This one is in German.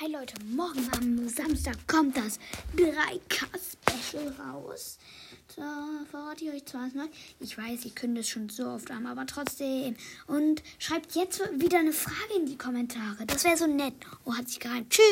Hi Leute, morgen am Samstag kommt das 3K-Special raus. Da verrate ich euch zwar was Ich weiß, ihr könnt es schon so oft haben, aber trotzdem. Und schreibt jetzt wieder eine Frage in die Kommentare. Das wäre so nett. Oh, hat sich gereimt. Tschüss.